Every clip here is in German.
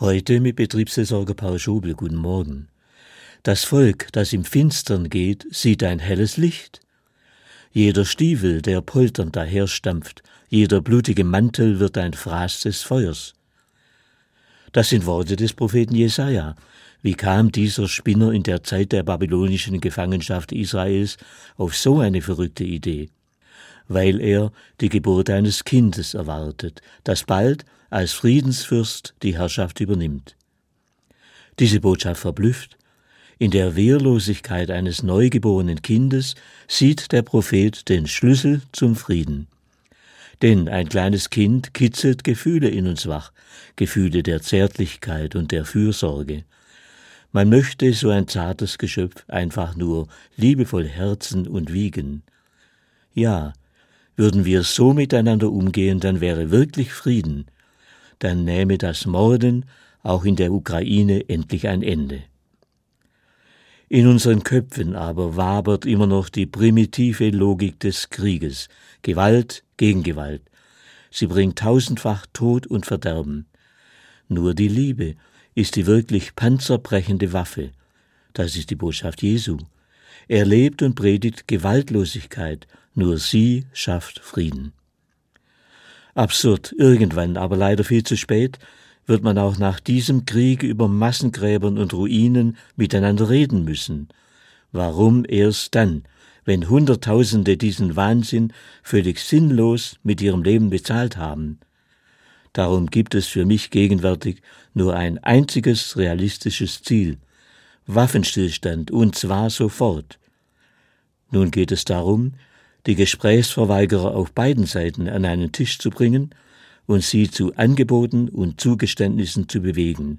Heute mit Betriebsversorger Paul Schobel. Guten Morgen. Das Volk, das im Finstern geht, sieht ein helles Licht. Jeder Stiefel, der polternd daherstampft, jeder blutige Mantel wird ein Fraß des Feuers. Das sind Worte des Propheten Jesaja. Wie kam dieser Spinner in der Zeit der babylonischen Gefangenschaft Israels auf so eine verrückte Idee? Weil er die Geburt eines Kindes erwartet, das bald als Friedensfürst die Herrschaft übernimmt. Diese Botschaft verblüfft. In der Wehrlosigkeit eines neugeborenen Kindes sieht der Prophet den Schlüssel zum Frieden. Denn ein kleines Kind kitzelt Gefühle in uns wach, Gefühle der Zärtlichkeit und der Fürsorge. Man möchte so ein zartes Geschöpf einfach nur liebevoll herzen und wiegen. Ja, würden wir so miteinander umgehen, dann wäre wirklich Frieden, dann nähme das Morden auch in der Ukraine endlich ein Ende. In unseren Köpfen aber wabert immer noch die primitive Logik des Krieges, Gewalt gegen Gewalt. Sie bringt tausendfach Tod und Verderben. Nur die Liebe ist die wirklich panzerbrechende Waffe. Das ist die Botschaft Jesu. Er lebt und predigt Gewaltlosigkeit, nur sie schafft Frieden. Absurd, irgendwann, aber leider viel zu spät, wird man auch nach diesem Krieg über Massengräbern und Ruinen miteinander reden müssen. Warum erst dann, wenn Hunderttausende diesen Wahnsinn völlig sinnlos mit ihrem Leben bezahlt haben? Darum gibt es für mich gegenwärtig nur ein einziges realistisches Ziel Waffenstillstand, und zwar sofort. Nun geht es darum, die Gesprächsverweigerer auf beiden Seiten an einen Tisch zu bringen und sie zu Angeboten und Zugeständnissen zu bewegen.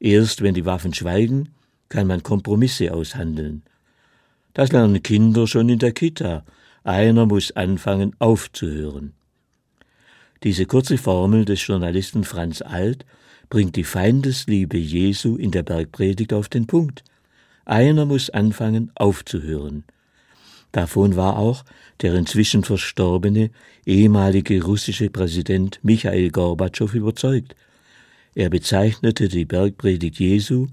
Erst wenn die Waffen schweigen, kann man Kompromisse aushandeln. Das lernen Kinder schon in der Kita. Einer muss anfangen aufzuhören. Diese kurze Formel des Journalisten Franz Alt bringt die Feindesliebe Jesu in der Bergpredigt auf den Punkt. Einer muss anfangen aufzuhören. Davon war auch der inzwischen verstorbene ehemalige russische Präsident Michael Gorbatschow überzeugt. Er bezeichnete die Bergpredigt Jesu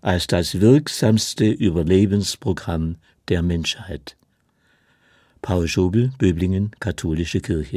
als das wirksamste Überlebensprogramm der Menschheit. Paul Schobel, Böblingen, Katholische Kirche